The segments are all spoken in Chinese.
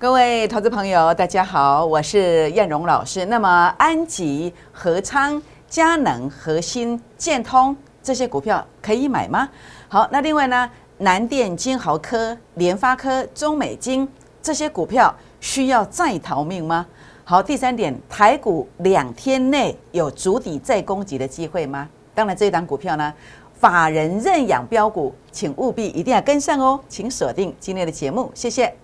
各位投资朋友，大家好，我是燕荣老师。那么安吉、和昌、佳能、核心、建通这些股票可以买吗？好，那另外呢，南电、金豪科、联发科、中美金这些股票需要再逃命吗？好，第三点，台股两天内有足底再攻击的机会吗？当然，这一档股票呢，法人认养标股，请务必一定要跟上哦，请锁定今天的节目，谢谢。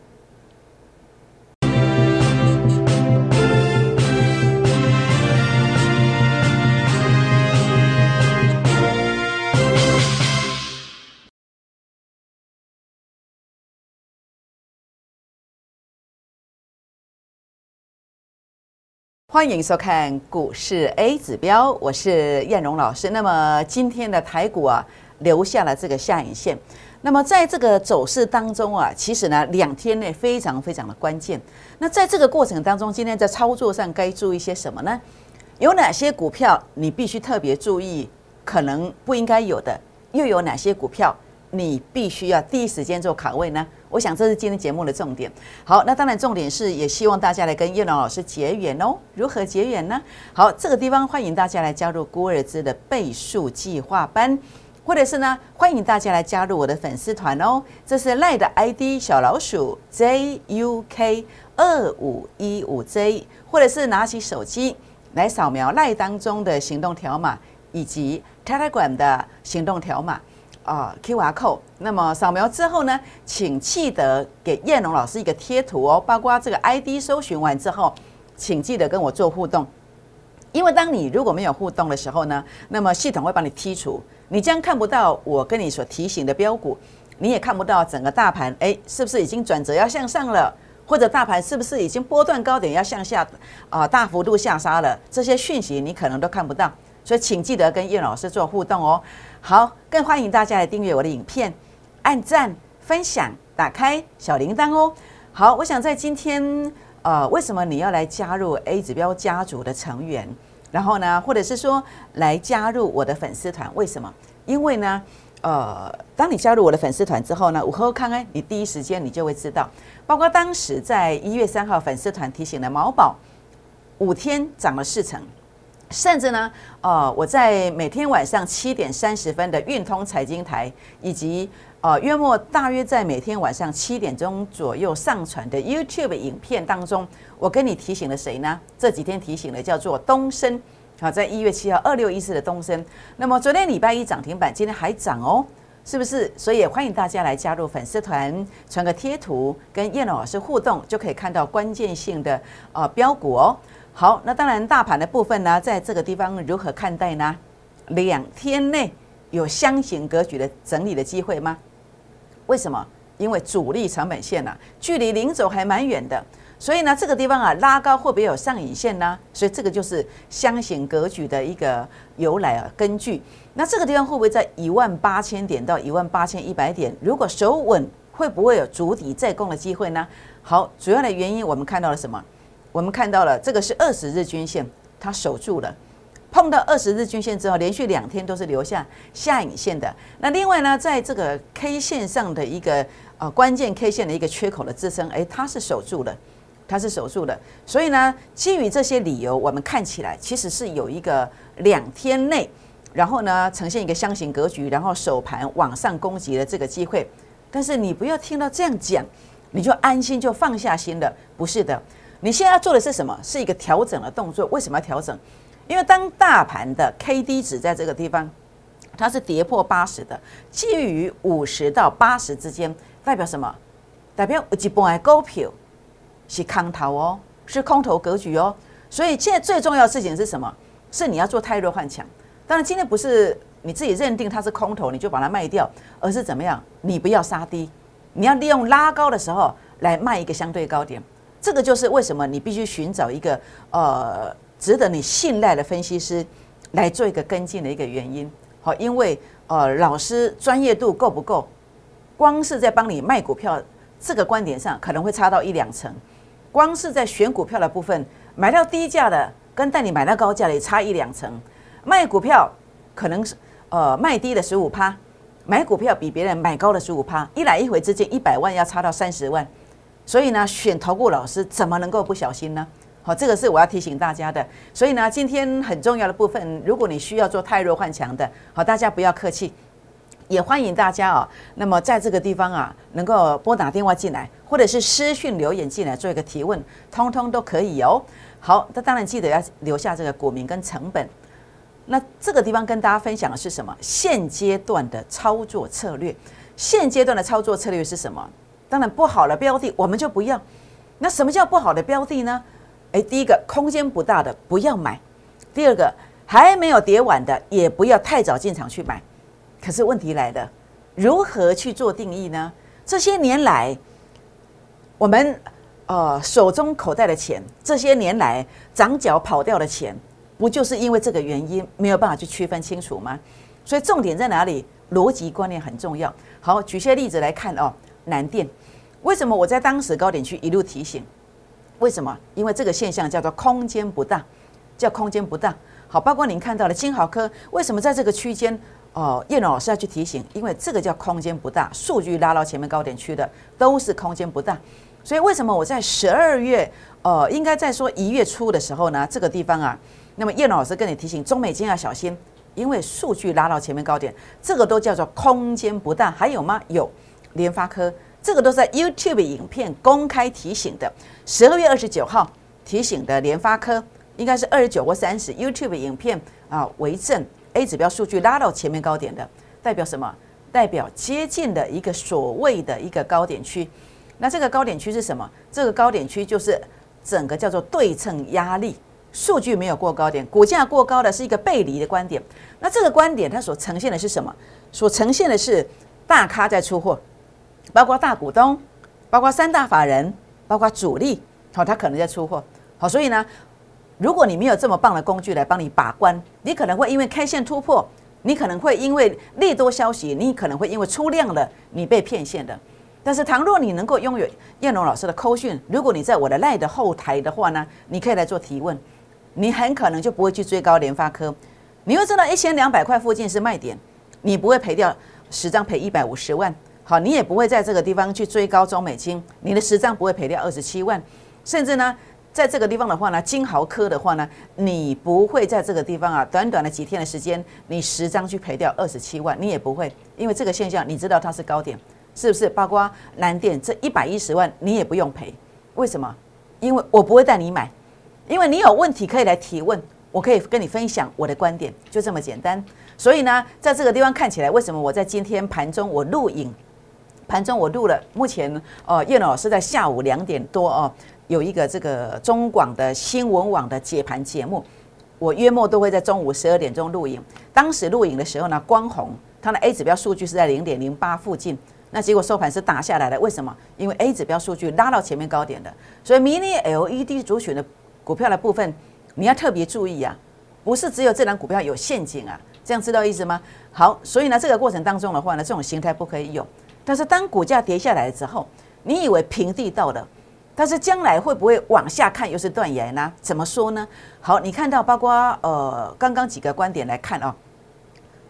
欢迎收看股市 A 指标，我是燕荣老师。那么今天的台股啊，留下了这个下影线。那么在这个走势当中啊，其实呢，两天内非常非常的关键。那在这个过程当中，今天在操作上该注意些什么呢？有哪些股票你必须特别注意，可能不应该有的？又有哪些股票你必须要第一时间做卡位呢？我想这是今天节目的重点。好，那当然重点是也希望大家来跟叶龙老师结缘哦。如何结缘呢？好，这个地方欢迎大家来加入孤儿资的倍数计划班，或者是呢，欢迎大家来加入我的粉丝团哦。这是赖的 ID 小老鼠 JUK 二五一五 J，或者是拿起手机来扫描赖当中的行动条码，以及 Telegram 的行动条码。啊，Q R code，那么扫描之后呢，请记得给燕龙老师一个贴图哦，包括这个 I D 搜寻完之后，请记得跟我做互动，因为当你如果没有互动的时候呢，那么系统会把你剔除，你将看不到我跟你所提醒的标股，你也看不到整个大盘，哎，是不是已经转折要向上了，或者大盘是不是已经波段高点要向下啊大幅度下杀了，这些讯息你可能都看不到，所以请记得跟燕老师做互动哦。好，更欢迎大家来订阅我的影片，按赞、分享、打开小铃铛哦。好，我想在今天，呃，为什么你要来加入 A 指标家族的成员？然后呢，或者是说来加入我的粉丝团？为什么？因为呢，呃，当你加入我的粉丝团之后呢，午后看看你第一时间你就会知道，包括当时在一月三号粉丝团提醒的毛宝，五天涨了四成。甚至呢，呃，我在每天晚上七点三十分的运通财经台，以及呃约莫大约在每天晚上七点钟左右上传的 YouTube 影片当中，我跟你提醒了谁呢？这几天提醒的叫做东升，好，在一月七号二六一四的东升。那么昨天礼拜一涨停板，今天还涨哦，是不是？所以也欢迎大家来加入粉丝团，传个贴图，跟叶老师互动，就可以看到关键性的呃标股哦。好，那当然，大盘的部分呢，在这个地方如何看待呢？两天内有箱型格局的整理的机会吗？为什么？因为主力成本线呢，距离零轴还蛮远的，所以呢，这个地方啊，拉高会不会有上影线呢？所以这个就是箱型格局的一个由来啊，根据。那这个地方会不会在一万八千点到一万八千一百点？如果守稳，会不会有主底再攻的机会呢？好，主要的原因我们看到了什么？我们看到了，这个是二十日均线，它守住了。碰到二十日均线之后，连续两天都是留下下影线的。那另外呢，在这个 K 线上的一个呃关键 K 线的一个缺口的支撑，哎，它是守住了，它是守住了。所以呢，基于这些理由，我们看起来其实是有一个两天内，然后呢呈现一个箱型格局，然后首盘往上攻击的这个机会。但是你不要听到这样讲，你就安心就放下心了，不是的。你现在要做的是什么？是一个调整的动作。为什么要调整？因为当大盘的 K D 值在这个地方，它是跌破八十的，介于五十到八十之间，代表什么？代表一波的股票是空头哦，是空头格局哦。所以现在最重要的事情是什么？是你要做太弱换强。当然，今天不是你自己认定它是空头，你就把它卖掉，而是怎么样？你不要杀低，你要利用拉高的时候来卖一个相对高点。这个就是为什么你必须寻找一个呃值得你信赖的分析师来做一个跟进的一个原因。好，因为呃老师专业度够不够？光是在帮你卖股票这个观点上可能会差到一两成，光是在选股票的部分买到低价的跟带你买到高价的也差一两成。卖股票可能是呃卖低的十五趴，买股票比别人买高的十五趴，一来一回之间一百万要差到三十万。所以呢，选投顾老师怎么能够不小心呢？好，这个是我要提醒大家的。所以呢，今天很重要的部分，如果你需要做太弱换强的，好，大家不要客气，也欢迎大家啊。那么在这个地方啊，能够拨打电话进来，或者是私讯留言进来做一个提问，通通都可以哦。好，那当然记得要留下这个股民跟成本。那这个地方跟大家分享的是什么？现阶段的操作策略。现阶段的操作策略是什么？当然不好的标的我们就不要。那什么叫不好的标的呢？诶，第一个空间不大的不要买，第二个还没有跌完的也不要太早进场去买。可是问题来了，如何去做定义呢？这些年来，我们呃手中口袋的钱，这些年来长脚跑掉的钱，不就是因为这个原因没有办法去区分清楚吗？所以重点在哪里？逻辑观念很重要。好，举些例子来看哦。南电，为什么我在当时高点区一路提醒？为什么？因为这个现象叫做空间不大，叫空间不大。好，包括您看到的金豪科，为什么在这个区间？哦，叶老师要去提醒，因为这个叫空间不大，数据拉到前面高点区的都是空间不大。所以为什么我在十二月，呃，应该在说一月初的时候呢？这个地方啊，那么叶老师跟你提醒，中美金要小心。因为数据拉到前面高点，这个都叫做空间不大。还有吗？有，联发科这个都是在 YouTube 影片公开提醒的。十二月二十九号提醒的联发科，应该是二十九或三十 YouTube 影片啊为证。A 指标数据拉到前面高点的，代表什么？代表接近的一个所谓的一个高点区。那这个高点区是什么？这个高点区就是整个叫做对称压力。数据没有过高点，股价过高的是一个背离的观点。那这个观点它所呈现的是什么？所呈现的是大咖在出货，包括大股东，包括三大法人，包括主力，好，他可能在出货。好，所以呢，如果你没有这么棒的工具来帮你把关，你可能会因为开线突破，你可能会因为利多消息，你可能会因为出量了，你被骗线的。但是，倘若你能够拥有燕龙老师的扣讯，如果你在我的赖的后台的话呢，你可以来做提问。你很可能就不会去追高联发科，你会知道一千两百块附近是卖点，你不会赔掉十张赔一百五十万，好，你也不会在这个地方去追高中美金，你的十张不会赔掉二十七万，甚至呢，在这个地方的话呢，金豪科的话呢，你不会在这个地方啊，短短的几天的时间，你十张去赔掉二十七万，你也不会，因为这个现象你知道它是高点，是不是？包括南电这一百一十万你也不用赔，为什么？因为我不会带你买。因为你有问题可以来提问，我可以跟你分享我的观点，就这么简单。所以呢，在这个地方看起来，为什么我在今天盘中我录影，盘中我录了。目前，哦，叶老师在下午两点多哦，有一个这个中广的新闻网的解盘节目，我约莫都会在中午十二点钟录影。当时录影的时候呢，光红它的 A 指标数据是在零点零八附近，那结果收盘是打下来的。为什么？因为 A 指标数据拉到前面高点的，所以迷你 LED 主选的。股票的部分，你要特别注意啊，不是只有这档股票有陷阱啊，这样知道意思吗？好，所以呢，这个过程当中的话呢，这种形态不可以有。但是当股价跌下来之后，你以为平地到了，但是将来会不会往下看又是断崖呢？怎么说呢？好，你看到包括呃刚刚几个观点来看啊，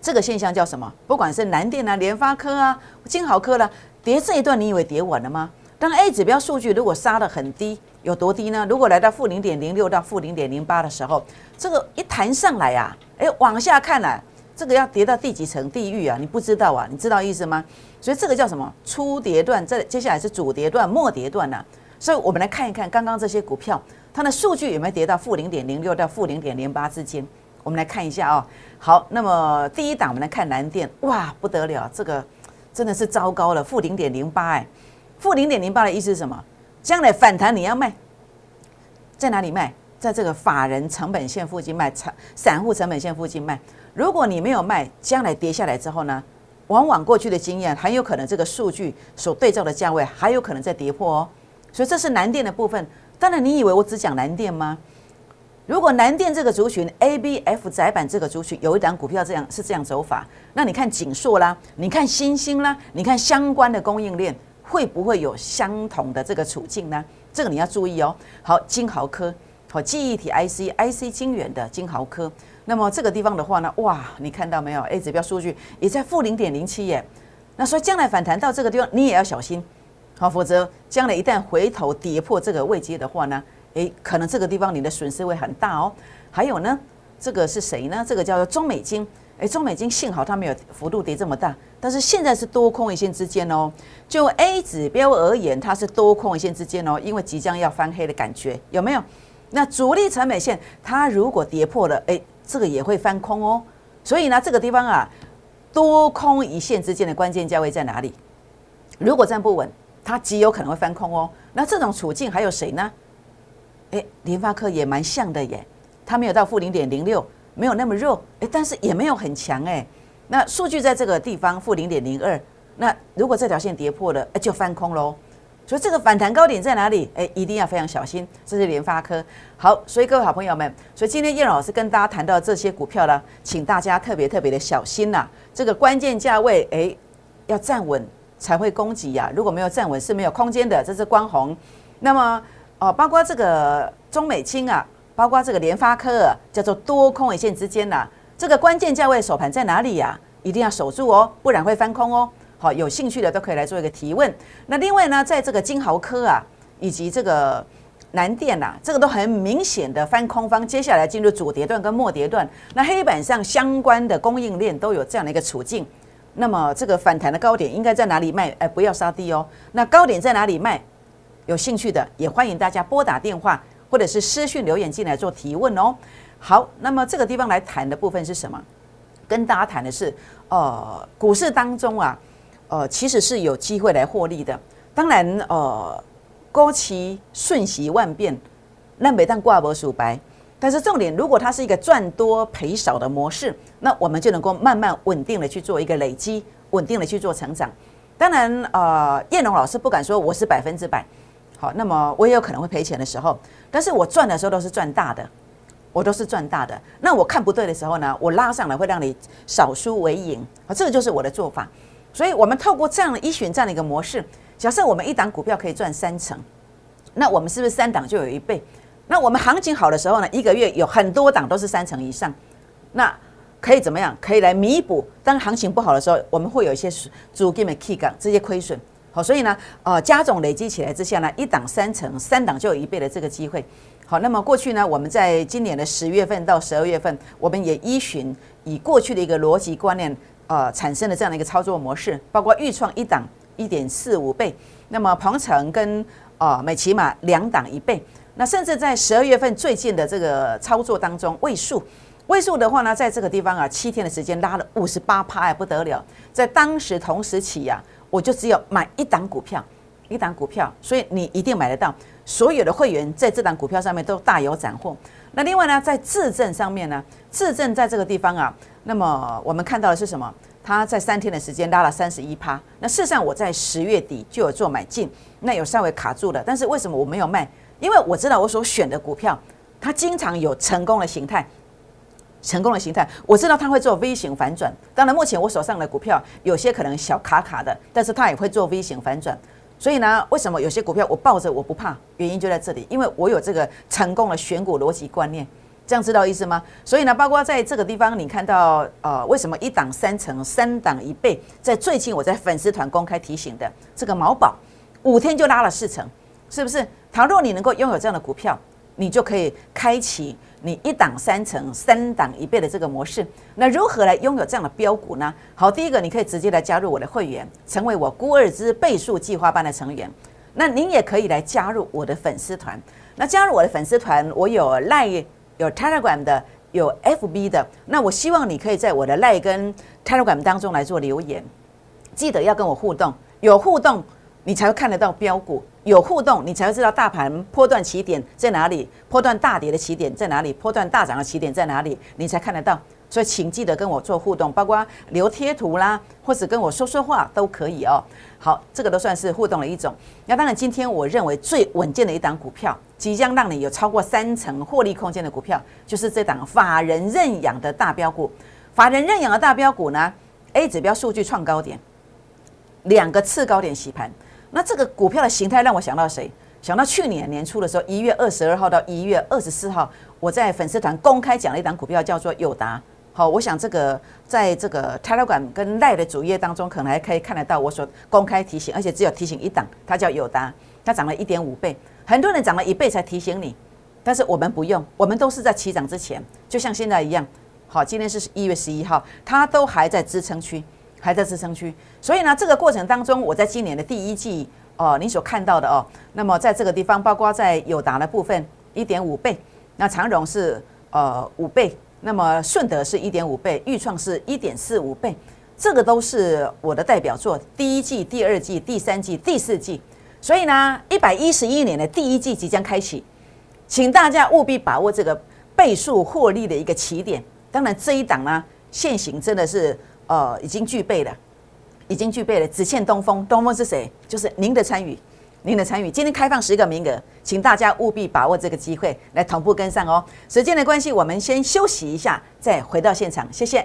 这个现象叫什么？不管是南电啊、联发科啊、金豪科啦，跌这一段你以为跌稳了吗？当 A 指标数据如果杀得很低。有多低呢？如果来到负零点零六到负零点零八的时候，这个一弹上来呀，哎，往下看了，这个要跌到第几层地狱啊？你不知道啊？你知道意思吗？所以这个叫什么？初跌段，这接下来是主跌段、末跌段呢？所以我们来看一看刚刚这些股票，它的数据有没有跌到负零点零六到负零点零八之间？我们来看一下啊。好，那么第一档我们来看蓝电，哇，不得了，这个真的是糟糕了，负零点零八哎，负零点零八的意思是什么？将来反弹你要卖，在哪里卖？在这个法人成本线附近卖，散散户成本线附近卖。如果你没有卖，将来跌下来之后呢？往往过去的经验很有可能这个数据所对照的价位还有可能在跌破哦。所以这是南电的部分。当然，你以为我只讲南电吗？如果南电这个族群 A、B、F 窄板这个族群有一档股票这样是这样走法，那你看锦硕啦，你看新兴啦，你看相关的供应链。会不会有相同的这个处境呢？这个你要注意哦。好，金豪科，好，记忆体 IC，IC 晶圆的金豪科。那么这个地方的话呢，哇，你看到没有？A 指标数据也在负零点零七耶。那所以将来反弹到这个地方，你也要小心，好，否则将来一旦回头跌破这个位阶的话呢，诶，可能这个地方你的损失会很大哦。还有呢，这个是谁呢？这个叫做中美金。诶，中美金幸好它没有幅度跌这么大，但是现在是多空一线之间哦。就 A 指标而言，它是多空一线之间哦，因为即将要翻黑的感觉，有没有？那主力成本线它如果跌破了，诶，这个也会翻空哦。所以呢，这个地方啊，多空一线之间的关键价位在哪里？如果站不稳，它极有可能会翻空哦。那这种处境还有谁呢？诶，联发科也蛮像的耶，它没有到负零点零六。没有那么弱，哎，但是也没有很强，哎，那数据在这个地方负零点零二，那如果这条线跌破了，哎，就翻空喽。所以这个反弹高点在哪里？哎，一定要非常小心。这是联发科。好，所以各位好朋友们，所以今天叶老师跟大家谈到这些股票呢，请大家特别特别的小心呐。这个关键价位，哎，要站稳才会攻击呀。如果没有站稳，是没有空间的。这是光红。那么，哦，包括这个中美清啊。包括这个联发科叫做多空一线之间呐，这个关键价位首盘在哪里呀？一定要守住哦，不然会翻空哦。有兴趣的都可以来做一个提问。那另外呢，在这个金豪科啊，以及这个南电呐，这个都很明显的翻空方，接下来进入主跌段跟末跌段。那黑板上相关的供应链都有这样的一个处境。那么这个反弹的高点应该在哪里卖？哎，不要杀低哦。那高点在哪里卖？有兴趣的也欢迎大家拨打电话。或者是私讯留言进来做提问哦。好，那么这个地方来谈的部分是什么？跟大家谈的是，呃，股市当中啊，呃，其实是有机会来获利的。当然，呃，勾旗瞬息万变，那每当挂脖数白。但是重点，如果它是一个赚多赔少的模式，那我们就能够慢慢稳定的去做一个累积，稳定的去做成长。当然，呃，叶龙老师不敢说我是百分之百。好，那么我也有可能会赔钱的时候，但是我赚的时候都是赚大的，我都是赚大的。那我看不对的时候呢，我拉上来会让你少输为赢，啊，这个就是我的做法。所以，我们透过这样的一选这样的一个模式，假设我们一档股票可以赚三成，那我们是不是三档就有一倍？那我们行情好的时候呢，一个月有很多档都是三成以上，那可以怎么样？可以来弥补。当行情不好的时候，我们会有一些主给的 key 杠这些亏损。好，所以呢，呃，加总累积起来之下呢，一档三成，三档就有一倍的这个机会。好，那么过去呢，我们在今年的十月份到十二月份，我们也依循以过去的一个逻辑观念，呃，产生了这样的一个操作模式，包括预创一档一点四五倍，那么鹏程跟呃美骑马两档一倍，那甚至在十二月份最近的这个操作当中，位数位数的话呢，在这个地方啊，七天的时间拉了五十八趴，还不得了，在当时同时起呀。我就只有买一档股票，一档股票，所以你一定买得到。所有的会员在这档股票上面都大有斩获。那另外呢，在质证上面呢，质证在这个地方啊，那么我们看到的是什么？它在三天的时间拉了三十一趴。那事实上我在十月底就有做买进，那有稍微卡住了，但是为什么我没有卖？因为我知道我所选的股票，它经常有成功的形态。成功的形态，我知道它会做 V 型反转。当然，目前我手上的股票有些可能小卡卡的，但是它也会做 V 型反转。所以呢，为什么有些股票我抱着我不怕？原因就在这里，因为我有这个成功的选股逻辑观念。这样知道意思吗？所以呢，包括在这个地方，你看到呃，为什么一档三成，三档一倍？在最近我在粉丝团公开提醒的这个毛宝，五天就拉了四成，是不是？倘若你能够拥有这样的股票，你就可以开启。你一档三成，三档一倍的这个模式，那如何来拥有这样的标股呢？好，第一个你可以直接来加入我的会员，成为我孤二之倍数计划班的成员。那您也可以来加入我的粉丝团。那加入我的粉丝团，我有赖、有 Telegram 的，有 FB 的。那我希望你可以在我的 Line 跟 Telegram 当中来做留言，记得要跟我互动，有互动。你才会看得到标股有互动，你才会知道大盘波段起点在哪里，波段大跌的起点在哪里，波段大涨的起点在哪里，你才看得到。所以请记得跟我做互动，包括留贴图啦，或者跟我说说话都可以哦。好，这个都算是互动的一种。那当然，今天我认为最稳健的一档股票，即将让你有超过三成获利空间的股票，就是这档法人认养的大标股。法人认养的大标股呢，A 指标数据创高点，两个次高点洗盘。那这个股票的形态让我想到谁？想到去年年初的时候，一月二十二号到一月二十四号，我在粉丝团公开讲了一档股票，叫做友达。好，我想这个在这个 Telegram 跟赖的主页当中，可能还可以看得到我所公开提醒，而且只有提醒一档，它叫友达，它涨了一点五倍，很多人涨了一倍才提醒你，但是我们不用，我们都是在起涨之前，就像现在一样。好，今天是一月十一号，它都还在支撑区，还在支撑区，所以呢，这个过程当中，我在今年的第一季哦，你所看到的哦，那么在这个地方，包括在友达的部分一点五倍，那长荣是呃五倍。那么顺德是一点五倍，豫创是一点四五倍，这个都是我的代表作。第一季、第二季、第三季、第四季，所以呢，一百一十一年的第一季即将开启，请大家务必把握这个倍数获利的一个起点。当然，这一档呢，现行真的是呃已经具备了，已经具备了，只欠东风。东风是谁？就是您的参与。您的参与，今天开放十个名额，请大家务必把握这个机会来同步跟上哦。时间的关系，我们先休息一下，再回到现场，谢谢。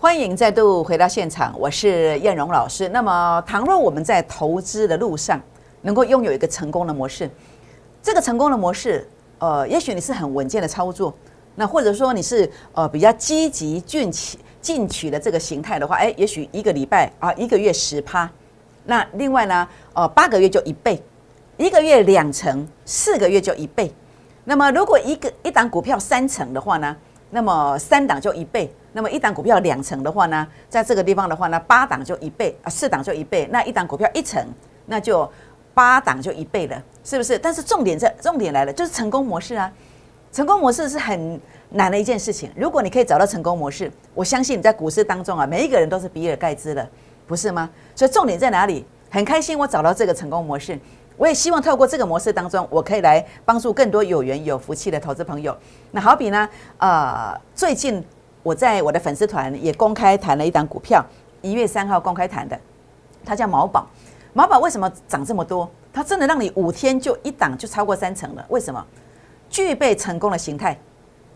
欢迎再度回到现场，我是燕荣老师。那么，倘若我们在投资的路上能够拥有一个成功的模式，这个成功的模式。呃，也许你是很稳健的操作，那或者说你是呃比较积极进取进取的这个形态的话，哎，也许一个礼拜啊，一个月十趴，那另外呢，呃，八个月就一倍，一个月两成，四个月就一倍。那么如果一个一档股票三成的话呢，那么三档就一倍；那么一档股票两成的话呢，在这个地方的话呢，八档就一倍啊，四档就一倍。那一档股票一成，那就。八档就一倍了，是不是？但是重点在，重点来了，就是成功模式啊！成功模式是很难的一件事情。如果你可以找到成功模式，我相信你在股市当中啊，每一个人都是比尔盖茨的，不是吗？所以重点在哪里？很开心我找到这个成功模式，我也希望透过这个模式当中，我可以来帮助更多有缘有福气的投资朋友。那好比呢，呃，最近我在我的粉丝团也公开谈了一档股票，一月三号公开谈的，它叫毛宝。马宝为什么涨这么多？它真的让你五天就一档就超过三成了？为什么？具备成功的形态，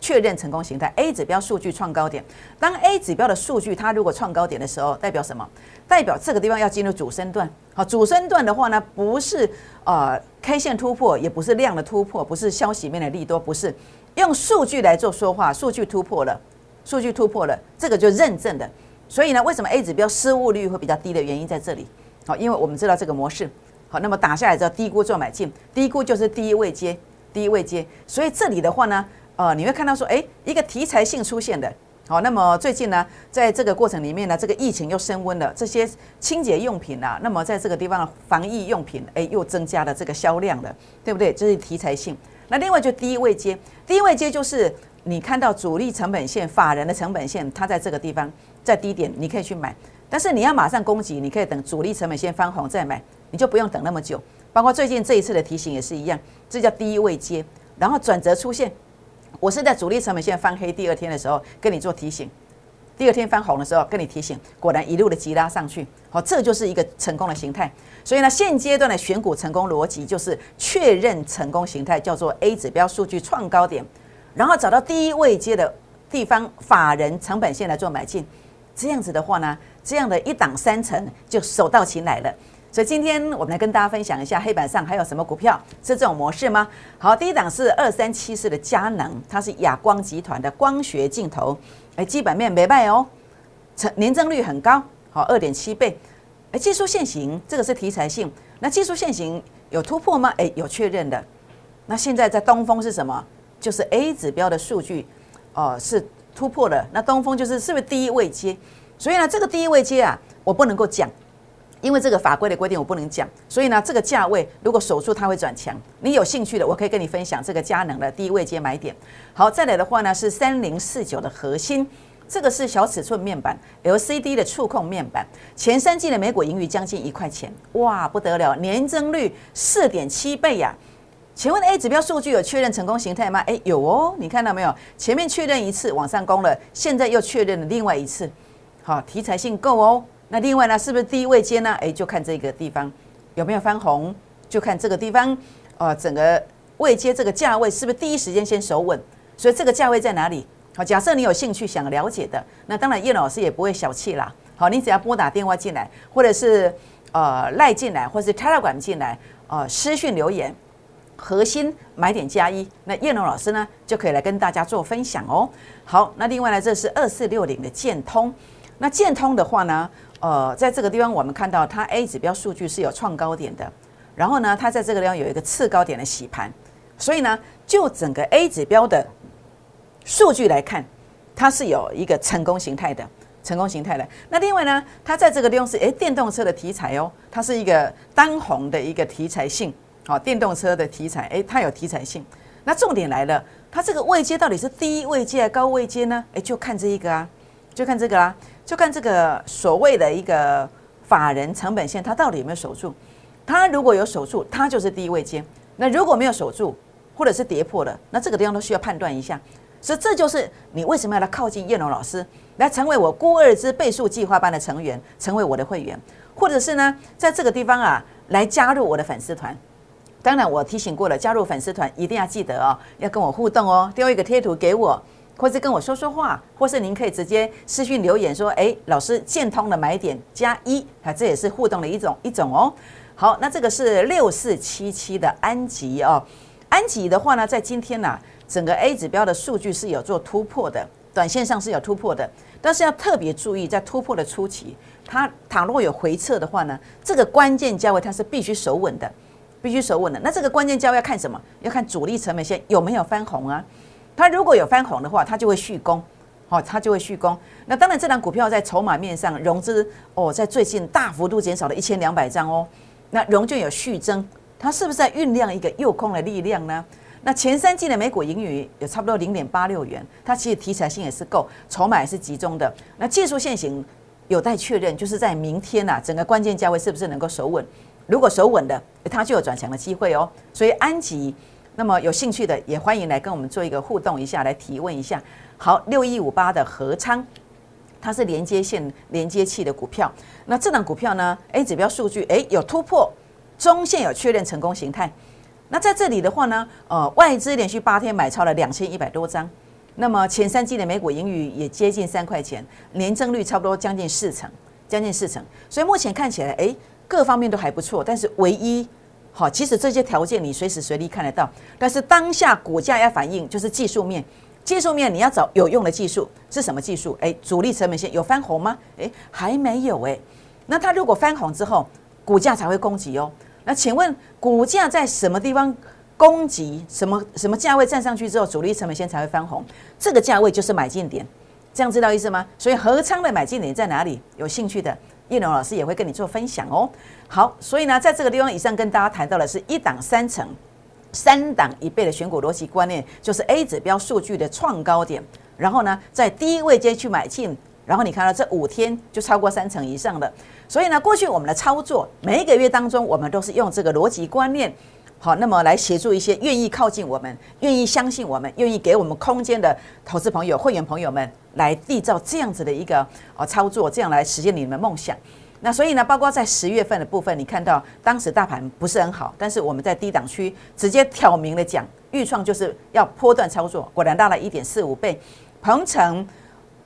确认成功形态。A 指标数据创高点，当 A 指标的数据它如果创高点的时候，代表什么？代表这个地方要进入主升段。好，主升段的话呢，不是呃 K 线突破，也不是量的突破，不是消息面的利多，不是用数据来做说话。数据突破了，数据突破了，这个就认证的。所以呢，为什么 A 指标失误率会比较低的原因在这里？好，因为我们知道这个模式，好，那么打下来之后低估做买进，低估就是第一位接，第一位接，所以这里的话呢，呃，你会看到说，哎，一个题材性出现的，好，那么最近呢，在这个过程里面呢，这个疫情又升温了，这些清洁用品啊，那么在这个地方防疫用品，哎，又增加了这个销量了，对不对？这是题材性。那另外就第一位接，第一位接就是你看到主力成本线、法人的成本线，它在这个地方在低点，你可以去买。但是你要马上攻击，你可以等主力成本先翻红再买，你就不用等那么久。包括最近这一次的提醒也是一样，这叫低位接，然后转折出现，我是在主力成本线翻黑第二天的时候跟你做提醒，第二天翻红的时候跟你提醒，果然一路的急拉上去，好，这就是一个成功的形态。所以呢，现阶段的选股成功逻辑就是确认成功形态，叫做 A 指标数据创高点，然后找到第一位接的地方法人成本线来做买进，这样子的话呢？这样的一档三成就手到擒来了，所以今天我们来跟大家分享一下黑板上还有什么股票是这种模式吗？好，第一档是二三七四的佳能，它是亚光集团的光学镜头，哎，基本面没卖哦，成年增率很高，好，二点七倍，哎，技术现行这个是题材性，那技术现行有突破吗？哎，有确认的，那现在在东风是什么？就是 A 指标的数据哦是突破了，那东风就是是不是第一位接？所以呢，这个第一位接啊，我不能够讲，因为这个法规的规定我不能讲。所以呢，这个价位如果守住它会转强。你有兴趣的，我可以跟你分享这个佳能的第一位接买点。好，再来的话呢是三零四九的核心，这个是小尺寸面板 LCD 的触控面板，前三季的每股盈余将近一块钱，哇，不得了，年增率四点七倍呀！请问 A 指标数据有确认成功形态吗？诶，有哦，你看到没有？前面确认一次往上攻了，现在又确认了另外一次。好，题材性够哦。那另外呢，是不是第一位接呢？哎，就看这个地方有没有翻红，就看这个地方，呃，整个位接这个价位是不是第一时间先守稳？所以这个价位在哪里？好，假设你有兴趣想了解的，那当然叶老师也不会小气啦。好，你只要拨打电话进来，或者是呃赖进来，或是 Telegram 进来，呃私讯留言，核心买点加一，那叶龙老师呢就可以来跟大家做分享哦。好，那另外呢，这是二四六零的建通，那建通的话呢，呃，在这个地方我们看到它 A 指标数据是有创高点的，然后呢，它在这个地方有一个次高点的洗盘，所以呢，就整个 A 指标的数据来看，它是有一个成功形态的，成功形态的。那另外呢，它在这个地方是诶电动车的题材哦，它是一个当红的一个题材性，好，电动车的题材，诶，它有题材性。那重点来了。它这个位阶到底是低位阶还高位阶呢？哎，就看这一个啊，就看这个啦，就看这个所谓的一个法人成本线，它到底有没有守住？它如果有守住，它就是低位阶；那如果没有守住，或者是跌破了，那这个地方都需要判断一下。所以这就是你为什么要来靠近叶龙老师，来成为我孤二之倍数计划班的成员，成为我的会员，或者是呢，在这个地方啊，来加入我的粉丝团。当然，我提醒过了，加入粉丝团一定要记得哦，要跟我互动哦，丢一个贴图给我，或是跟我说说话，或是您可以直接私讯留言说，哎，老师建通的买点加一，啊，这也是互动的一种一种哦。好，那这个是六四七七的安吉哦，安吉的话呢，在今天呢，整个 A 指标的数据是有做突破的，短线上是有突破的，但是要特别注意，在突破的初期，它倘若有回撤的话呢，这个关键价位它是必须守稳的。必须守稳的，那这个关键价位要看什么？要看主力成本线有没有翻红啊？它如果有翻红的话，它就会续攻，好，它就会续攻。那当然，这档股票在筹码面上融资哦，在最近大幅度减少了一千两百张哦。那融券有续增，它是不是在酝酿一个诱空的力量呢？那前三季的美股盈余有差不多零点八六元，它其实题材性也是够，筹码也是集中的。那技术线型有待确认，就是在明天呐，整个关键价位是不是能够守稳？如果守稳的，它就有转强的机会哦。所以安吉，那么有兴趣的也欢迎来跟我们做一个互动一下，来提问一下。好，六一五八的合昌，它是连接线连接器的股票。那这档股票呢？A 指标数据诶有突破，中线有确认成功形态。那在这里的话呢，呃，外资连续八天买超了两千一百多张。那么前三季的美股盈余也接近三块钱，年增率差不多将近四成，将近四成。所以目前看起来，诶。各方面都还不错，但是唯一好，其实这些条件你随时随地看得到，但是当下股价要反应就是技术面，技术面你要找有用的技术是什么技术？哎，主力成本线有翻红吗？哎，还没有哎。那它如果翻红之后，股价才会攻击哦。那请问股价在什么地方攻击？什么什么价位站上去之后，主力成本线才会翻红？这个价位就是买进点，这样知道意思吗？所以合仓的买进点在哪里？有兴趣的。叶龙老师也会跟你做分享哦。好，所以呢，在这个地方以上跟大家谈到的是一档三成、三档一倍的选股逻辑观念，就是 A 指标数据的创高点，然后呢，在低位接去买进，然后你看到这五天就超过三成以上的。所以呢，过去我们的操作每一个月当中，我们都是用这个逻辑观念。好，那么来协助一些愿意靠近我们、愿意相信我们、愿意给我们空间的投资朋友、会员朋友们，来缔造这样子的一个哦操作，这样来实现你们的梦想。那所以呢，包括在十月份的部分，你看到当时大盘不是很好，但是我们在低档区直接挑明了讲，预创就是要波段操作，果然大了一点四五倍，鹏程、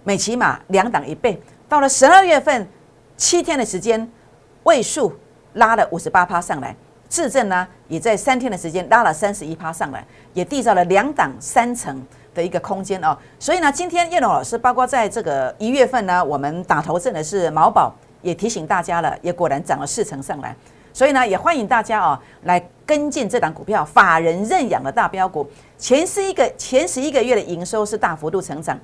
美骑马两档一倍，到了十二月份七天的时间，位数拉了五十八趴上来。市政呢，也在三天的时间拉了三十一趴上来，也缔造了两档三层的一个空间哦。所以呢，今天叶龙老师，包括在这个一月份呢，我们打头阵的是毛宝，也提醒大家了，也果然涨了四成上来。所以呢，也欢迎大家哦来跟进这档股票，法人认养的大标股，前十一个前十一个月的营收是大幅度成长，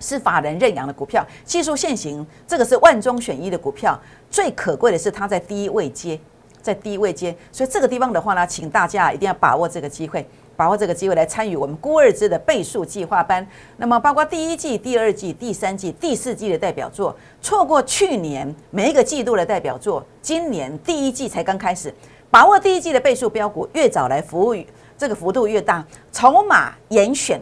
是法人认养的股票，技术现行，这个是万中选一的股票，最可贵的是它在低位接。在低位接，所以这个地方的话呢，请大家一定要把握这个机会，把握这个机会来参与我们孤二之的倍数计划班。那么，包括第一季、第二季、第三季、第四季的代表作，错过去年每一个季度的代表作，今年第一季才刚开始，把握第一季的倍数标股，越早来服务，这个幅度越大，筹码严选，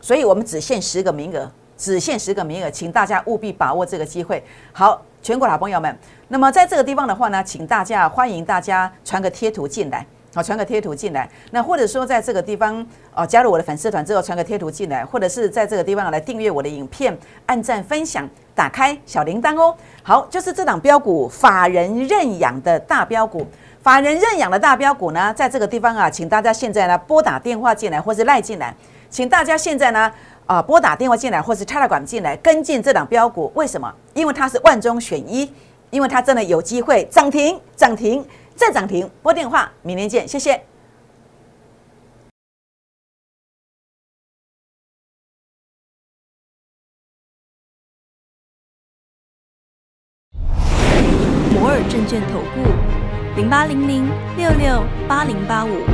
所以我们只限十个名额，只限十个名额，请大家务必把握这个机会。好。全国老朋友们，那么在这个地方的话呢，请大家欢迎大家传个贴图进来，好，传个贴图进来。那或者说在这个地方哦，加入我的粉丝团之后，传个贴图进来，或者是在这个地方来订阅我的影片，按赞分享，打开小铃铛哦。好，就是这档标股，法人认养的大标股，法人认养的大标股呢，在这个地方啊，请大家现在呢拨打电话进来，或是赖进来，请大家现在呢啊拨打电话进来，或是插了管进来跟进这档标股。为什么？因为它是万中选一，因为它真的有机会涨停，涨停。再涨停，拨电话，明天见，谢谢。摩尔证券投顾，零八零零六六八零八五。